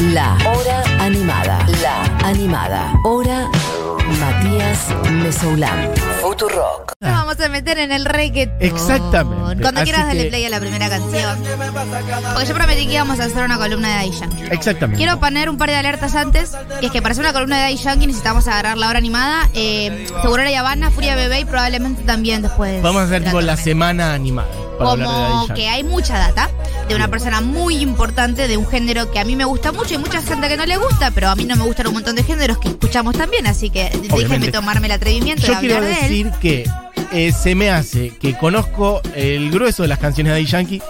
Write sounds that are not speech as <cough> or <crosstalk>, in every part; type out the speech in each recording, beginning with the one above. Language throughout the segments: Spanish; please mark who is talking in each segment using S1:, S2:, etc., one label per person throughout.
S1: La Hora Animada. La Animada. Hora Matías Mesoulán. Futurock.
S2: Nos vamos a meter en el reggaeton.
S3: Exactamente.
S2: Cuando
S3: Así
S2: quieras darle
S3: que-
S2: play a la primera canción. Porque yo prometí que íbamos a hacer una columna de Daddy Yankee.
S3: Exactamente.
S2: Quiero poner un par de alertas antes, que es que para hacer una columna de Daddy Yankee necesitamos agarrar la hora animada. Eh, Seguro la Habana, Furia Bebé y probablemente también después.
S3: Vamos a hacer tipo la
S2: tormenta.
S3: semana animada. Para hablar de Daddy
S2: Como
S3: Yankee.
S2: que hay mucha data de una persona muy importante de un género que a mí me gusta mucho y mucha gente que no le gusta, pero a mí no me gustan un montón de géneros que escuchamos también, así que
S3: Obviamente.
S2: tomarme el atrevimiento
S3: Yo
S2: de
S3: quiero
S2: hablar de él.
S3: decir que eh, se me hace que conozco el grueso de las canciones de Yankee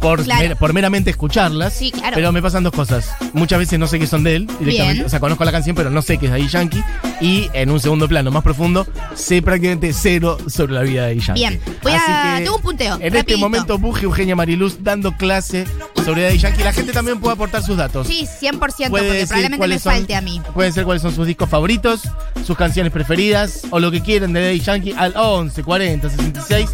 S3: por,
S2: Claro.
S3: mer- por meramente escucharlas.
S2: Sí, claro.
S3: Pero me pasan dos cosas. Muchas veces no sé que son de él directamente.
S2: Bien.
S3: O sea, conozco la canción, pero no sé que es Daddy Yankee. Y en un segundo plano más profundo, sé prácticamente cero sobre la vida de Yankee.
S2: Bien, voy
S3: Así
S2: a.
S3: que
S2: Tengo un punteo.
S3: En este momento, Buji Eugenia Mariluz dando clase sobre Daddy Yankee. La gente también puede aportar sus datos.
S2: Sí, 100%,
S3: Puede
S2: porque probablemente me
S3: son-
S2: falte a mí.
S3: Pueden ser cuáles son sus discos favoritos, sus canciones preferidas o lo que quieran de Daddy Yankee al 11 40 66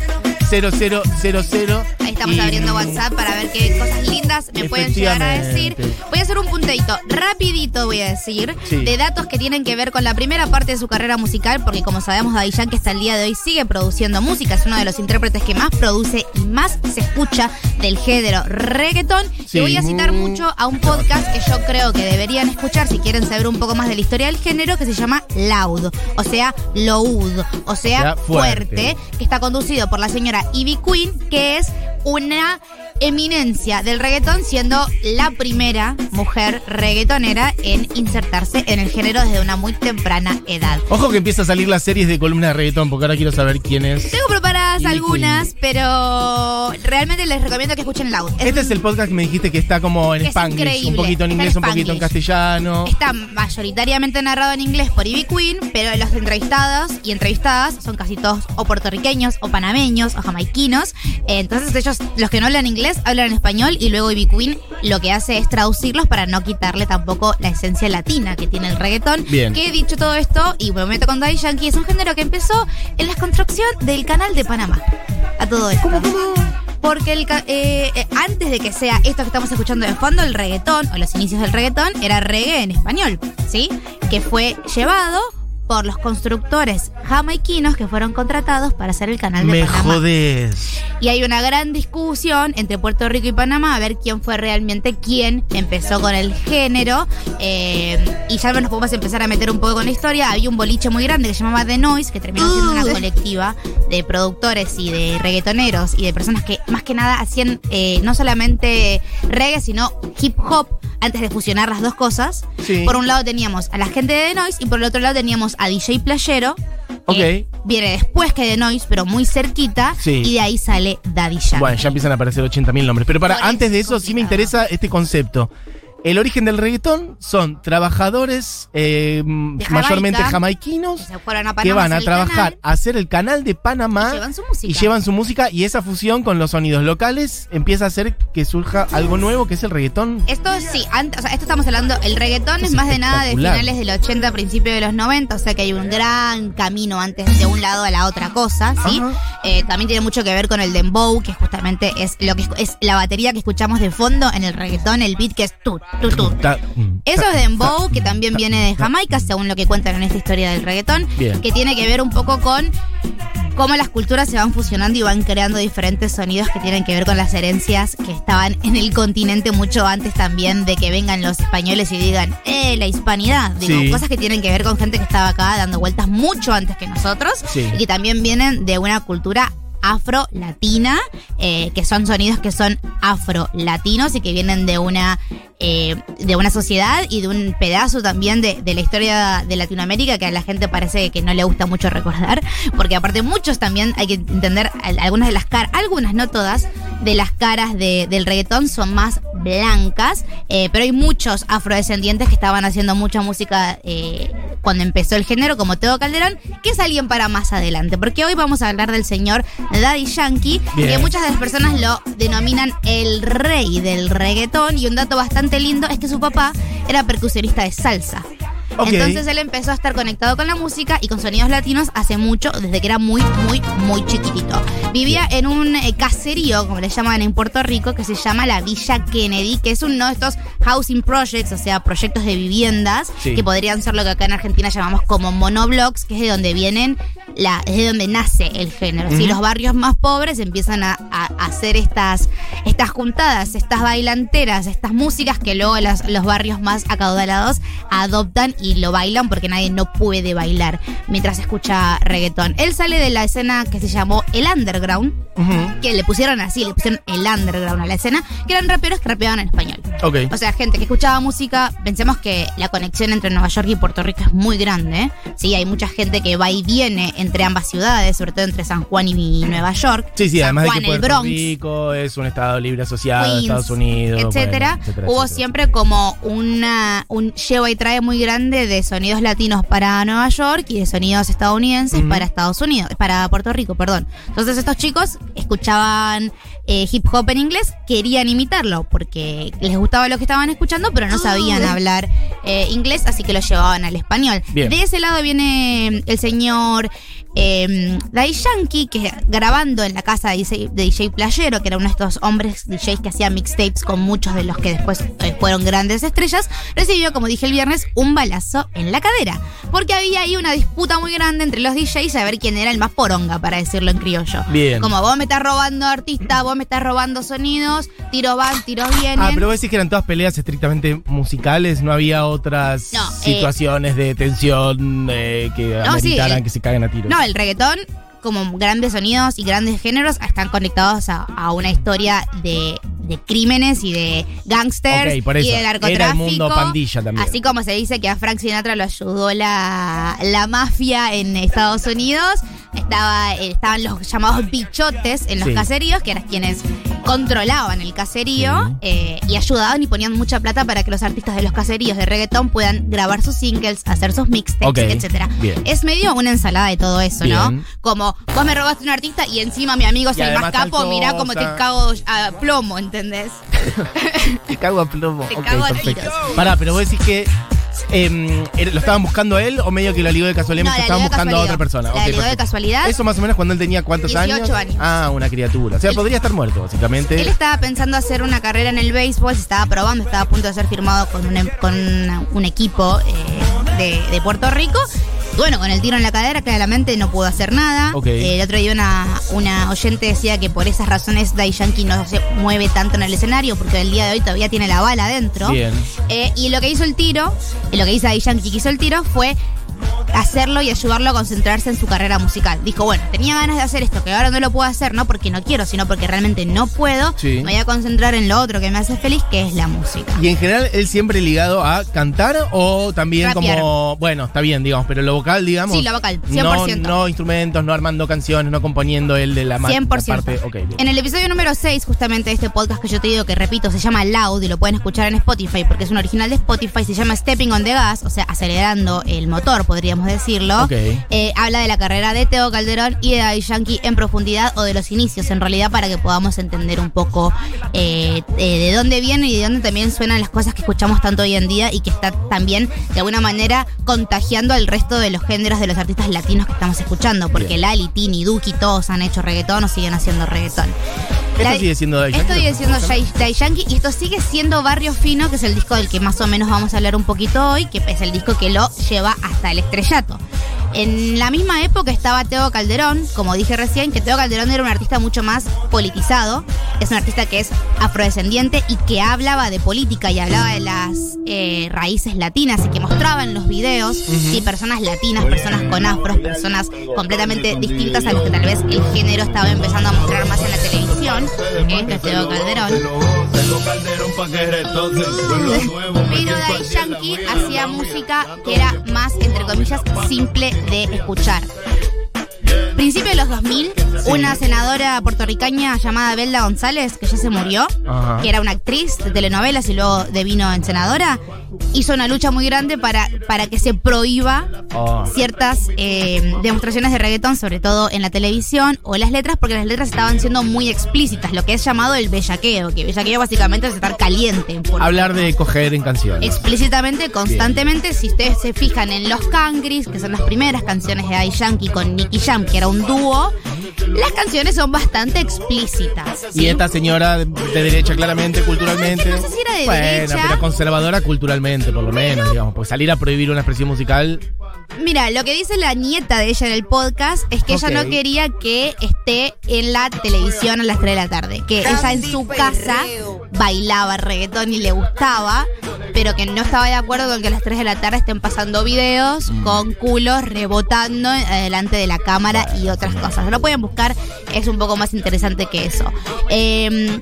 S3: 0000.
S2: Ahí estamos
S3: Y,
S2: abriendo WhatsApp para ver qué cosas lindas me pueden llegar a decir. Voy a hacer un punteito rapidito, voy a decir,
S3: Sí.
S2: de datos que tienen que ver con la primera parte de su carrera musical, porque como sabemos, Daddy Yankee hasta el día de hoy sigue produciendo música, es uno de los intérpretes que más produce y más se escucha del género reggaeton.
S3: Sí.
S2: Y voy a citar mucho a un podcast que yo creo que deberían escuchar si quieren saber un poco más de la historia del género, que se llama Loud, o sea, Loud, o sea,
S3: sea, fuerte.
S2: fuerte que está conducido por la señora Ivy Queen, que es una eminencia del reggaetón, siendo la primera mujer reggaetonera en insertarse en el género desde una muy temprana edad.
S3: Ojo que empieza a salir las series de columna de reggaetón, porque ahora quiero saber quién es.
S2: Tengo preparadas algunas, pero realmente les recomiendo que escuchen Loud. Es
S3: Este es el podcast que me dijiste que está como en Spanglish, un poquito en inglés, un poquito en castellano.
S2: Está mayoritariamente narrado en inglés por Ivy Queen, pero los entrevistados y entrevistadas son casi todos o puertorriqueños, o panameños, o jamaiquinos. Entonces ellos, los que no hablan inglés, hablan en español y luego Ivy Queen lo que hace es traducirlos para no quitarle tampoco la esencia latina que tiene el reggaetón.
S3: Bien.
S2: Que dicho todo esto, y me meto con Daddy Yankee, es un género que empezó en la construcción del canal de Panamá. A todo esto. Porque el eh, eh, antes de que sea esto que estamos escuchando de fondo, el reggaetón, o los inicios del reggaetón, era reggae en español, ¿sí? Que fue llevado por los constructores jamaiquinos que fueron contratados para hacer el canal de
S3: Me
S2: Panamá.
S3: jodés.
S2: Y hay una gran discusión entre Puerto Rico y Panamá a ver quién fue realmente quién empezó con el género. eh, y ya nos podemos empezar a meter un poco con la historia. Había un boliche muy grande que se llamaba The Noise, que terminó siendo una colectiva de productores y de reggaetoneros y de personas que más que nada hacían eh, no solamente reggae, sino hip hop antes de fusionar las dos cosas.
S3: Sí.
S2: Por un lado teníamos a la gente de The Noise y por el otro lado teníamos a DJ Playero. que
S3: Ok.
S2: Viene después que The Noise, pero muy cerquita.
S3: Sí.
S2: Y de ahí sale Daddy Yankee.
S3: Bueno, ya empiezan a aparecer 80.000 nombres. Pero para,
S2: Por eso
S3: antes de
S2: es
S3: eso, sí me interesa este concepto. El origen del reggaetón son trabajadores eh,
S2: Jamaica,
S3: mayormente jamaiquinos
S2: a
S3: que van a trabajar
S2: canal
S3: a hacer el canal de Panamá
S2: y llevan su música.
S3: y llevan su música y esa fusión con los sonidos locales empieza a hacer que surja algo nuevo que es el reggaetón.
S2: Esto sí, antes, o sea, esto estamos hablando, el reggaetón es
S3: es
S2: más de nada de finales del 80, principios de los 90, o sea que hay un gran camino antes de un lado a la otra cosa, ¿sí? Eh, también tiene mucho que ver con el dembow, que justamente es lo que es, es la batería que escuchamos de fondo en el reggaetón, el beat que es tu,
S3: mm,
S2: Eso es dembow, que también
S3: ta-
S2: viene de Jamaica, según lo que cuentan en esta historia del reggaetón,
S3: Bien.
S2: que tiene que ver un poco con cómo las culturas se van fusionando y van creando diferentes sonidos que tienen que ver con las herencias que estaban en el continente mucho antes también de que vengan los españoles y digan, eh, la hispanidad. Digo,
S3: Sí.
S2: cosas que tienen que ver con gente que estaba acá dando vueltas mucho antes que nosotros
S3: Sí.
S2: y que también vienen de una cultura afro-latina, eh, que son sonidos que son afro-latinos y que vienen de una, eh, de una sociedad y de un pedazo también de, de la historia de Latinoamérica que a la gente parece que no le gusta mucho recordar, porque aparte muchos también hay que entender al- algunas de las caras, algunas no todas, de las caras de- del reggaetón son más blancas, eh, pero hay muchos afrodescendientes que estaban haciendo mucha música eh, cuando empezó el género, como Teo Calderón, que es alguien para más adelante, porque hoy vamos a hablar del señor Daddy Yankee,
S3: Bien.
S2: que muchas de las personas lo denominan el rey del reggaetón, y un dato bastante lindo es que su papá era percusionista de salsa. Entonces él empezó a estar conectado con la música y con sonidos latinos hace mucho, desde que era muy, muy, muy chiquitito. Vivía en un eh, caserío, como le llaman en Puerto Rico, que se llama la Villa Kennedy, que es uno de estos housing projects, o sea, proyectos de viviendas,
S3: Sí.
S2: que podrían ser lo que acá en Argentina llamamos como monoblocks, que es de donde vienen, la, es de donde nace el género. Si
S3: Ujú.
S2: los barrios más pobres empiezan a, a- a hacer estas, estas juntadas, estas bailanteras, estas músicas que luego las- los barrios más acaudalados adoptan y lo bailan porque nadie no puede bailar mientras escucha reggaetón. Él sale de la escena que se llamó el underground,
S3: Ujú.
S2: que le pusieron así, le pusieron el underground a la escena, que eran raperos que rapeaban en español.
S3: Ok.
S2: O sea, gente que escuchaba música, pensemos que la conexión entre Nueva York y Puerto Rico es muy grande. ¿eh? Sí, hay mucha gente que va y viene entre ambas ciudades, sobre todo entre San Juan y Nueva York.
S3: Sí, sí,
S2: San
S3: además
S2: Juan,
S3: de que Puerto
S2: Bronx,
S3: Rico es un estado libre asociado a
S2: Queens,
S3: Estados Unidos.
S2: etcétera,
S3: bueno, etcétera,
S2: hubo
S3: etcétera.
S2: siempre como una un lleva y trae muy grande de sonidos latinos para Nueva York y de sonidos estadounidenses para Estados Unidos, para Puerto Rico, perdón. Entonces estos chicos escuchaban eh, hip hop en inglés, querían imitarlo porque les gustaba lo que estaban escuchando, pero no sabían hablar eh, inglés, así que lo llevaban al español.
S3: Bien.
S2: De ese lado viene el señor eh, Daddy Yankee, que grabando en la casa de DJ, DJ Playero, que era uno de estos hombres DJs que hacía mixtapes con muchos de los que después eh, fueron grandes estrellas, recibió, como dije el viernes, un balazo en la cadera. Porque había ahí una disputa muy grande entre los DJs a ver quién era el más poronga, para decirlo en criollo.
S3: Bien.
S2: Como vos me estás robando artistas, vos me estás robando sonidos, tiros van, tiros vienen.
S3: Ah, pero vos decís que eran todas peleas estrictamente musicales, no había otras
S2: No, eh,
S3: situaciones de tensión eh, que
S2: No, sí,
S3: que se caguen a tiros.
S2: No, el reggaetón, como grandes sonidos y grandes géneros, están conectados a, a una historia de, de crímenes y de gangsters y de
S3: Era
S2: narcotráfico.
S3: el mundo pandilla también.
S2: Así como se dice que a Frank Sinatra lo ayudó la, la mafia en Estados Unidos, estaba, estaban los llamados bichotes en los
S3: Sí.
S2: caseríos, que eran quienes controlaban el caserío
S3: Sí.
S2: eh, y ayudaban y ponían mucha plata para que los artistas de los caseríos de reggaetón puedan grabar sus singles, hacer sus mixtapes, etcétera. Es medio una ensalada de todo eso, ¿no? Como vos me robaste un artista y encima mi amigo es
S3: Y
S2: el más capo, mirá como te cago a plomo, ¿entendés? <laughs>
S3: Te cago a plomo.
S2: Te cago a tiros.
S3: Pará, pero vos decís que em, ¿lo estaban buscando a él o medio que lo ligó de casualidad
S2: No,
S3: mientras
S2: la
S3: estaban
S2: ligó de
S3: buscando a otra persona?
S2: La
S3: Ok,
S2: ligó de
S3: perfecto.
S2: casualidad.
S3: Eso más o menos cuando él tenía cuántos
S2: 18
S3: años? Ah, una criatura. O sea,
S2: Él-
S3: podría estar muerto, básicamente.
S2: Él estaba pensando hacer una carrera en el béisbol, se estaba probando, estaba a punto de ser firmado con un, em- con una- un equipo eh, de, de Puerto Rico. Bueno, con el tiro en la cadera claramente no pudo hacer nada. Eh, el otro día una, una oyente decía que por esas razones Dai Yankee no se mueve tanto en el escenario porque el día de hoy todavía tiene la bala adentro.
S3: Bien.
S2: Eh, y lo que hizo el tiro, eh, lo que hizo Daddy Yankee que hizo el tiro fue hacerlo y ayudarlo a concentrarse en su carrera musical. Dijo, bueno, tenía ganas de hacer esto, que ahora no lo puedo hacer, no porque no quiero, sino porque realmente no puedo.
S3: Sí.
S2: Me voy a concentrar en lo otro que me hace feliz, que es la música.
S3: Y en general, él siempre ligado a cantar o también
S2: Rapear.
S3: como. Bueno, está bien, digamos, pero lo vocal, digamos.
S2: Sí, lo vocal,
S3: No,
S2: 100%.
S3: no instrumentos, no armando canciones, no componiendo él de la, ma-
S2: 100%.
S3: la parte. Ok, bien.
S2: En el episodio número 6, justamente de este podcast que yo te digo que repito, se llama Loud y lo pueden escuchar en Spotify porque es un original de Spotify, se llama Stepping on the Gas, o sea, acelerando el motor, podríamos decirlo. Eh, habla de la carrera de Teo Calderón y de Daddy Yankee en profundidad o de los inicios, en realidad, para que podamos entender un poco eh, eh, de dónde viene y de dónde también suenan las cosas que escuchamos tanto hoy en día y que está también, de alguna manera, contagiando al resto de los géneros de los artistas latinos que estamos escuchando, porque
S3: Bien.
S2: Lali, Tini, Duki, todos han hecho reggaetón o siguen haciendo reggaetón.
S3: ¿Esto sigue siendo
S2: Esto
S3: Yankee?
S2: sigue siendo Daddy Yankee y esto sigue siendo Barrio Fino, que es el disco del que más o menos vamos a hablar un poquito hoy, que es el disco que lo lleva hasta el estrellato. En la misma época estaba Teo Calderón, como dije recién, que Teo Calderón era un artista mucho más politizado. Es un artista que es afrodescendiente y que hablaba de política y hablaba de las eh, raíces latinas y que mostraba en los videos sí, personas latinas, personas con afros, personas completamente distintas a las que tal vez el género estaba empezando a mostrar más en la televisión. Este es Teo Calderón. Pero Daddy Yankee hacía música que era más, entre comillas, simple de escuchar. Principio de los 2000, una senadora puertorriqueña llamada Belda González, que ya se murió,
S3: Ajá.
S2: que era una actriz de telenovelas y luego devino en senadora, hizo una lucha muy grande para, para que se prohíba
S3: Oh.
S2: ciertas eh, demostraciones de reggaetón, sobre todo en la televisión o en las letras, porque las letras estaban siendo muy explícitas, lo que es llamado el bellaqueo, que bellaqueo básicamente es estar caliente.
S3: Hablar de coger en canciones.
S2: explícitamente, constantemente. Si ustedes se fijan en Los Cangris, que son las primeras canciones de Daddy Yankee con Nicky Jam, que era un dúo, las canciones son bastante explícitas.
S3: Y esta señora de, de derecha, claramente, culturalmente.
S2: No sé si era de
S3: bueno,
S2: derecha.
S3: pero conservadora culturalmente, por lo menos, digamos. Porque salir a prohibir una expresión musical.
S2: Mira, lo que dice la nieta de ella en el podcast es que ella no quería que esté en la televisión a las 3 de la tarde. Que ella en su casa bailaba reggaetón y le gustaba, pero que no estaba de acuerdo con que a las 3 de la tarde estén pasando videos
S3: Mm.
S2: con culos rebotando delante de la cámara y otras cosas. Lo pueden buscar, es un poco más interesante que eso. Eh,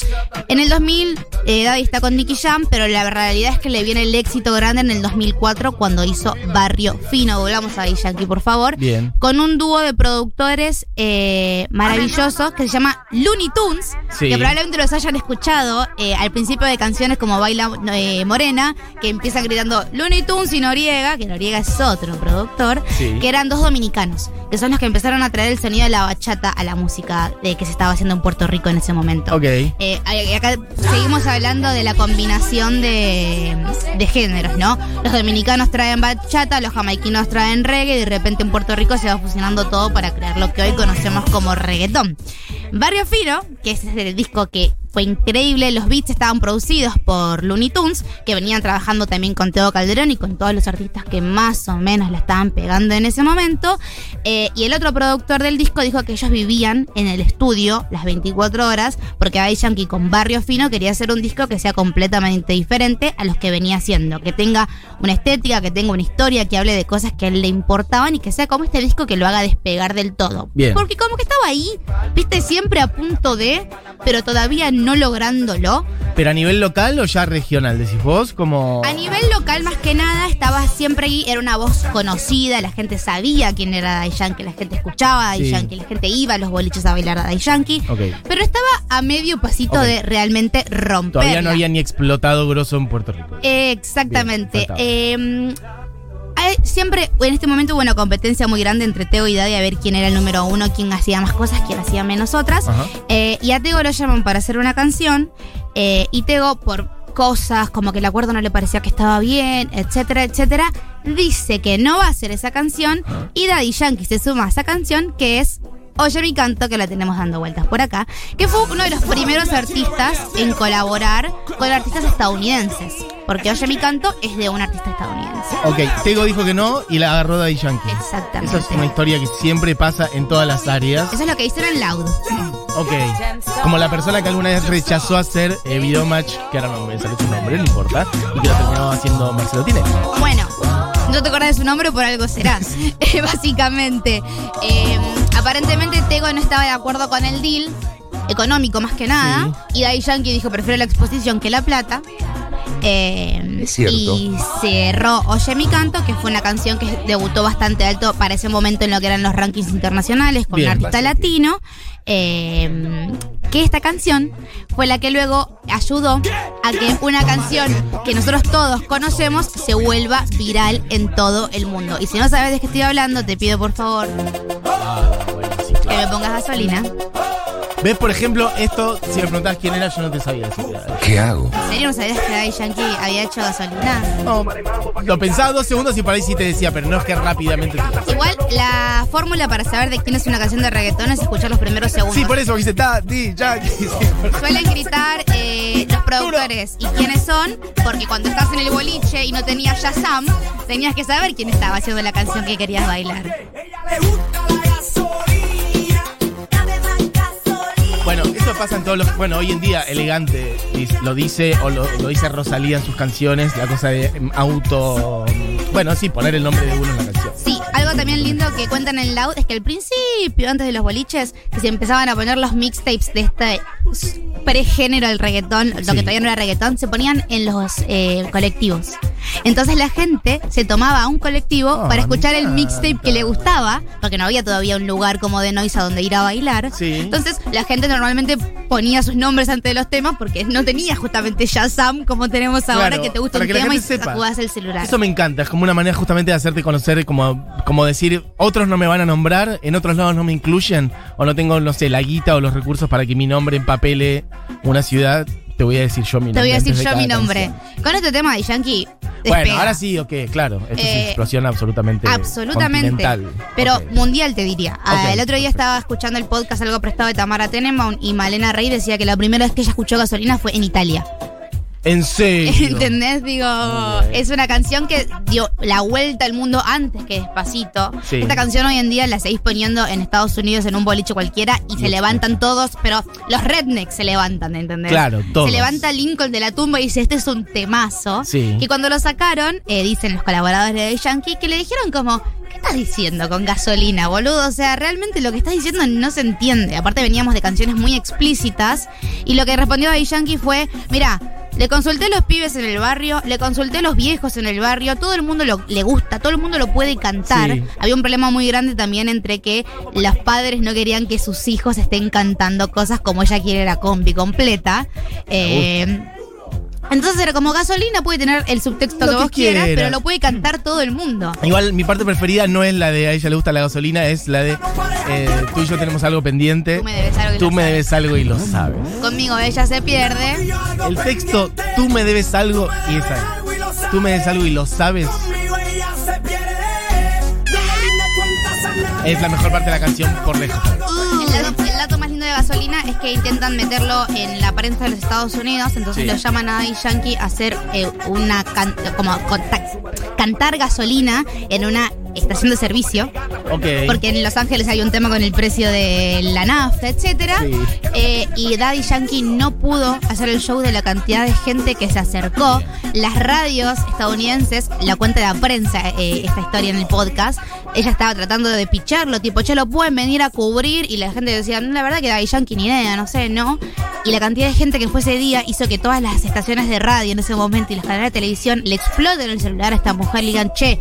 S2: en el 2000, eh, Daddy está con Nicky Jam, pero la realidad es que le viene el éxito grande en el 2004 cuando hizo Barrio Fino. Volvamos a Yankee, por favor.
S3: Bien.
S2: Con un dúo de productores eh, maravillosos que se llama Looney Tunes,
S3: Sí.
S2: que probablemente los hayan escuchado eh, al principio de canciones como Baila eh, Morena, que empiezan gritando Looney Tunes y Noriega, que Noriega es otro productor,
S3: Sí.
S2: que eran dos dominicanos, que son los que empezaron a traer el sonido de la bachata a la música de que se estaba haciendo en Puerto Rico en ese momento.
S3: Ok.
S2: Eh, acá seguimos hablando de la combinación de, de géneros, ¿no? Los dominicanos traen bachata, los jamaiquinos traen reggae y de repente en Puerto Rico se va fusionando todo para crear lo que hoy conocemos como reggaetón. Barrio Fino, que ese es el disco que fue increíble, los beats estaban producidos por Looney Tunes, que venían trabajando también con Teo Calderón y con todos los artistas que más o menos la estaban pegando en ese momento. Eh, y el otro productor del disco dijo que ellos vivían en el estudio las 24 horas, porque Daddy Yankee con Barrio Fino quería hacer un disco que sea completamente diferente a los que venía haciendo, que tenga una estética, que tenga una historia, que hable de cosas que a él le importaban y que sea como este disco que lo haga despegar del todo.
S3: Bien.
S2: Porque como que estaba ahí, viste, siempre a punto de, pero todavía no lográndolo.
S3: Pero a nivel local o ya regional, decís vos, como.
S2: A nivel local, más que nada, estaba siempre ahí, era una voz conocida, la gente sabía quién era Daddy Yankee, la gente escuchaba a Daddy
S3: Sí.
S2: Yankee, la gente iba a los boliches a bailar a Daddy Yankee. Pero estaba a medio pasito de realmente romper.
S3: Todavía no había ni explotado grosso en Puerto Rico.
S2: Exactamente.
S3: Bien.
S2: Eh, hay- siempre, en este momento hubo una competencia muy grande entre Teo y Daddy a ver quién era el número uno, quién hacía más cosas, quién hacía menos otras. Eh, y a Tego lo llaman para hacer una canción. eh, y Tego, por cosas como que el acuerdo no le parecía que estaba bien, etcétera, etcétera, dice que no va a hacer esa canción. Y Daddy Yankee se suma a esa canción que es Oye mi canto, que la tenemos dando vueltas por acá, que fue uno de los primeros artistas en colaborar con artistas estadounidenses. Porque Oye mi canto es de un artista estadounidense.
S3: Ok, Tego dijo que no y la agarró Daddy Yankee.
S2: Exactamente.
S3: Eso es una historia que siempre pasa en todas las áreas.
S2: Eso es lo que dicen en Loud.
S3: Ok. Como la persona que alguna vez rechazó hacer eh, video match, que ahora no me sale su nombre, no importa, y que lo terminó haciendo Marcelo Tine.
S2: Bueno, no te acuerdas de su nombre, por algo serás. <laughs> Eh, Básicamente. Eh, aparentemente Tego no estaba de acuerdo con el deal, económico más que nada. Y Daddy Yankee dijo, prefiero la exposición que la plata. Eh,
S4: Es cierto.
S2: Y cerró Oye mi canto, que fue una canción que debutó bastante alto para ese momento en lo que eran los rankings internacionales con
S3: Bien,
S2: un artista latino. Eh, que esta canción fue la que luego ayudó a que una canción que nosotros todos conocemos se vuelva viral en todo el mundo. Y si no sabes de qué estoy hablando, te pido por favor que me pongas gasolina.
S3: ¿Ves, por ejemplo, esto? Si me preguntás quién era, yo no te sabía decir.
S4: ¿Qué hago?
S2: ¿En serio no sabías que Daddy Yankee había hecho gasolina?
S3: No, lo pensaba dos segundos y por ahí sí te decía, pero no es que rápidamente. te-
S2: Igual la fórmula para saber de quién es una canción de reggaetón es escuchar los primeros segundos.
S3: Sí, por eso dice, ta, di, ya. <laughs> sí,
S2: Suelen gritar eh, los productores y quiénes son, porque cuando estás en el boliche y no tenías Shazam, tenías que saber quién estaba haciendo la canción que querías bailar.
S3: Pasa en todos los. Bueno, hoy en día, elegante lo dice, o lo, lo dice Rosalía en sus canciones, la cosa de em, auto. mm, Bueno, sí, poner el nombre de uno en la canción.
S2: Sí, algo también lindo que cuentan en Loud es que al principio, antes de los boliches, que se empezaban a poner los mixtapes de este pregénero del reggaetón, lo
S3: Sí.
S2: que todavía no era reggaetón, se ponían en los eh, colectivos. Entonces la gente se tomaba un colectivo
S3: Ah,
S2: para escuchar el mixtape que le gustaba, porque no había todavía un lugar como de Noise a donde ir a bailar.
S3: Sí.
S2: Entonces la gente normalmente ponía sus nombres antes de los temas porque no tenía justamente Shazam como tenemos ahora
S3: Claro,
S2: que te gusta un
S3: que
S2: tema y sacudas el celular.
S3: Eso me encanta, es como una manera justamente de hacerte conocer, como, como decir, otros no me van a nombrar, en otros lados no me incluyen, o no tengo, no sé, la guita o los recursos para que mi nombre empapele una ciudad, te voy a decir yo mi nombre.
S2: Te voy a decir yo mi nombre.
S3: canción.
S2: Con este tema de Yankee. <laughs>
S3: Bueno, ahora sí, ok, claro, esto es
S2: Eh,
S3: una explosión absolutamente
S2: Absolutamente. Pero mundial te diría. Ah, el otro día
S3: perfecto.
S2: estaba escuchando el podcast algo prestado de Tamara Tenenbaum y Malena Rey decía que la primera vez que ella escuchó gasolina fue en Italia.
S3: En serio. <laughs>
S2: ¿Entendés? Digo, es una canción que dio la vuelta al mundo antes que despacito.
S3: Sí.
S2: Esta canción hoy en día la seguís poniendo en Estados Unidos en un boliche cualquiera y se levantan todos, pero los rednecks se levantan, ¿entendés?
S3: Claro, todos.
S2: Se levanta Lincoln de la tumba y dice, este es un temazo.
S3: Sí.
S2: Y cuando lo sacaron, eh, dicen los colaboradores de Yankee, que le dijeron como, ¿qué estás diciendo con gasolina, boludo? O sea, realmente lo que estás diciendo no se entiende. Aparte veníamos de canciones muy explícitas y lo que respondió Daddy Yankee fue, mira, le consulté a los pibes en el barrio, le consulté a los viejos en el barrio, todo el mundo lo, le gusta, todo el mundo lo puede cantar.
S3: Sí.
S2: Había un problema muy grande también entre que los padres no querían que sus hijos estén cantando cosas como ella quiere la combi completa. Eh, entonces era como gasolina, puede tener el subtexto
S3: Lo
S2: que
S3: que
S2: vos quieras,
S3: quieras.
S2: pero lo puede cantar todo el mundo.
S3: Igual mi parte preferida no es la de a ella le gusta la gasolina, es la de eh, tú y yo tenemos algo pendiente.
S2: Tú me debes algo y
S3: Tú
S2: lo
S3: me
S2: sabes.
S3: debes algo y lo sabes.
S2: Conmigo ella se pierde.
S3: El texto, tú me debes algo y esa es. Tú me debes algo y lo sabes. Es la mejor parte de la canción por lejos.
S2: El gasolina es que intentan meterlo en la prensa de los Estados Unidos, entonces
S3: Sí.
S2: lo llaman a Daddy Yankee a hacer eh, una can- como cantar gasolina en una estación de servicio. Porque en Los Ángeles hay un tema con el precio de la nafta, etcétera.
S3: Sí.
S2: Eh, y Daddy Yankee no pudo hacer el show de la cantidad de gente que se acercó. Las radios estadounidenses, la cuenta de la prensa, eh, esta historia en el podcast, ella estaba tratando de picharlo, tipo, che, lo pueden venir a cubrir. Y la gente decía, "No, la verdad que Daddy Yankee ni idea, no sé, ¿no? Y la cantidad de gente que fue ese día hizo que todas las estaciones de radio en ese momento y los canales de televisión le exploten el celular a esta mujer y digan, che,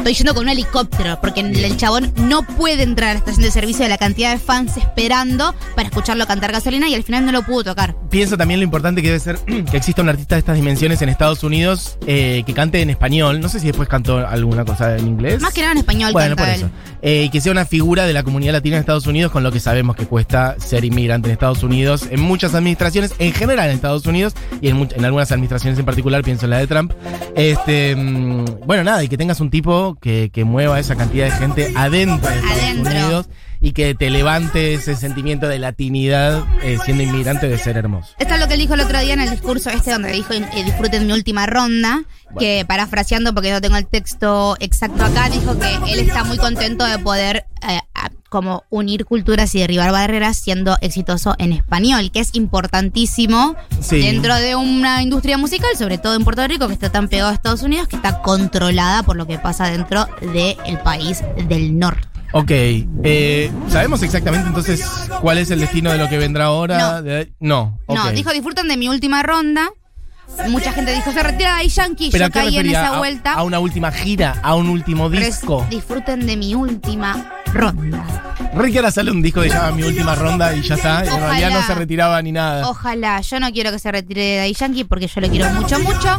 S2: Estoy yendo con un helicóptero, porque el, chabón no puede entrar a la estación de servicio de la cantidad de fans esperando para escucharlo cantar gasolina y al final no lo pudo tocar.
S3: Pienso también lo importante que debe ser <clears throat> que exista un artista de estas dimensiones en Estados Unidos eh, que cante en español. No sé si después cantó alguna cosa en inglés.
S2: Más que nada en español
S3: Bueno,
S2: canta
S3: por eso. Eh, y que sea una figura de la comunidad latina en Estados Unidos, con lo que sabemos que cuesta ser inmigrante en Estados Unidos, en muchas administraciones, en general en Estados Unidos, y en, much- en algunas administraciones en particular, pienso en la de Trump. Este, mm, bueno, nada, y que tengas un tipo que, que mueva esa cantidad de gente adentro de Estados
S2: Adentro.
S3: Unidos y que te levante ese sentimiento de latinidad eh, siendo inmigrante de ser hermoso.
S2: Esto es lo que él dijo el otro día en el discurso este donde dijo eh, disfruten mi última ronda, que parafraseando porque no tengo el texto exacto acá, dijo que él está muy contento de poder eh, como unir culturas y derribar barreras siendo exitoso en español, que es importantísimo
S3: Sí.
S2: dentro de una industria musical, sobre todo en Puerto Rico, que está tan pegado a Estados Unidos, que está controlada por lo que pasa dentro del país del norte.
S3: Ok, eh, ¿sabemos exactamente entonces cuál es el destino de lo que vendrá ahora?
S2: No.
S3: De- no.
S2: No, dijo disfrutan de mi última ronda. Mucha gente dijo se retira de Yankee.
S3: ¿Pero
S2: Yo caí en esa
S3: ¿A-
S2: vuelta.
S3: A, una última gira, a un último
S2: Res-
S3: disco.
S2: Disfruten de mi última ronda.
S3: Ricky ahora sale un disco que llama Mi Última Ronda y ya está. En realidad no se retiraba ni nada.
S2: Ojalá, yo no quiero que se retire de Daddy Yankee porque yo lo quiero mucho, mucho.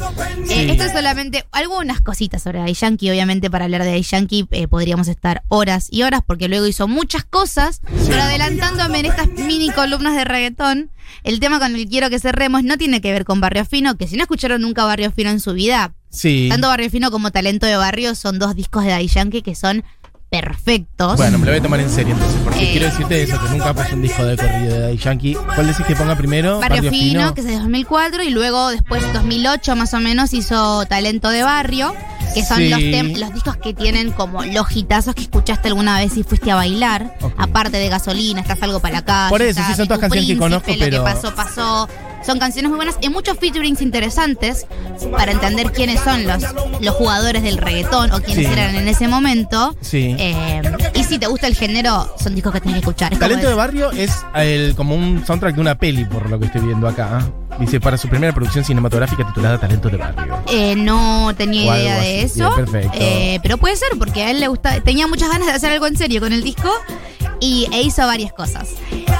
S2: Eh, esto es solamente algunas cositas sobre Daddy Yankee. Obviamente, para hablar de Daddy Yankee eh, podríamos estar horas y horas porque luego hizo muchas cosas. Pero adelantándome en estas mini columnas de reggaetón, el tema con el que quiero que cerremos no tiene que ver con Barrio Fino, que si no escucharon nunca Barrio Fino en su vida,
S3: Sí.
S2: tanto Barrio Fino como Talento de Barrio son dos discos de Daddy Yankee que son perfectos.
S3: Bueno, me lo voy a tomar en serio entonces, porque
S2: Eh.
S3: quiero decirte eso, que nunca puse un disco de corrido de Daddy Yankee. ¿Cuál decís que ponga primero?
S2: Barrio, Fino, que es de 2004, y luego después 2008 más o menos hizo Talento de Barrio, que son
S3: Sí.
S2: los, los discos que tienen como los hitazos que escuchaste alguna vez y fuiste a bailar, aparte de Gasolina, Estás algo para la calle.
S3: Por eso,
S2: está
S3: sí, son todas canciones que conozco,
S2: Lo
S3: pero-
S2: que pasó, pasó. Son canciones muy buenas y muchos featurings interesantes para entender quiénes son los, los jugadores del reggaetón o quiénes
S3: Sí.
S2: eran en ese momento.
S3: Sí.
S2: Eh, y si te gusta el género, son discos que tenés que escuchar. Es
S3: Talento de Barrio es el, como un soundtrack de una peli, por lo que estoy viendo acá. Dice, para su primera producción cinematográfica titulada Talento de Barrio.
S2: Eh, no tenía idea de
S3: así.
S2: eso.
S3: Bien, perfecto.
S2: Eh, pero puede ser, porque a él le gusta. Tenía muchas ganas de hacer algo en serio con el disco y, e hizo varias cosas.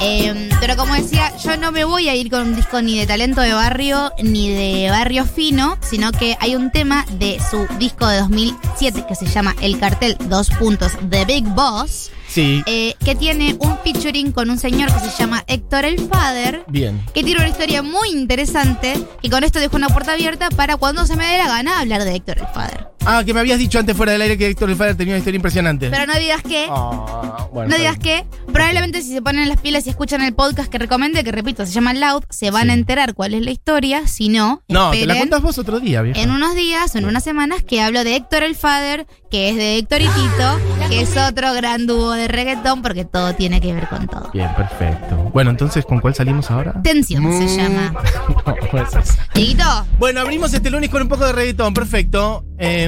S2: Eh, pero como decía, yo no me voy a ir con un disco ni de talento de barrio ni de barrio fino, sino que hay un tema de su disco de 2007 que se llama El cartel, dos puntos, The Big Boss.
S3: Sí,
S2: eh, que tiene un featuring con un señor que se llama Héctor el Father,
S3: bien.
S2: que tiene una historia muy interesante y con esto dejo una puerta abierta para cuando se me dé la gana hablar de Héctor el Father.
S3: Ah, que me habías dicho antes fuera del aire que Héctor El Fader tenía una historia impresionante.
S2: Pero no digas que,
S3: Ah, bueno,
S2: no digas que, probablemente si se ponen las pilas y escuchan el podcast que recomendé, que repito, se llama Loud, se van
S3: Sí.
S2: a enterar cuál es la historia, si no,
S3: No, te la contás vos otro día, vieja.
S2: en unos días o en unas semanas que hablo de Héctor el Father, que es de Héctor y Tito, que es otro gran dúo de reggaetón porque todo tiene que ver con todo.
S3: Bien, perfecto. Bueno, entonces, ¿con cuál salimos ahora?
S2: Tensión se
S3: Mm.
S2: llama. <laughs>
S3: No, ¿cómo es eso?
S2: Dieguito,
S3: Bueno, abrimos este lunes con un poco de reggaetón, perfecto.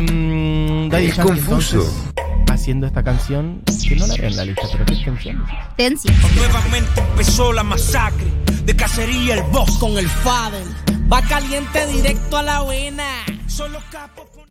S3: Em, Daddy
S4: Es
S3: Yankee,
S4: confuso.
S3: entonces, haciendo esta canción, que no la veo en la lista, pero qué canción.
S2: tensión.
S5: Nuevamente empezó la masacre de cacería el boss.
S6: con el Fader. Va caliente directo a la vena.
S5: Solo capo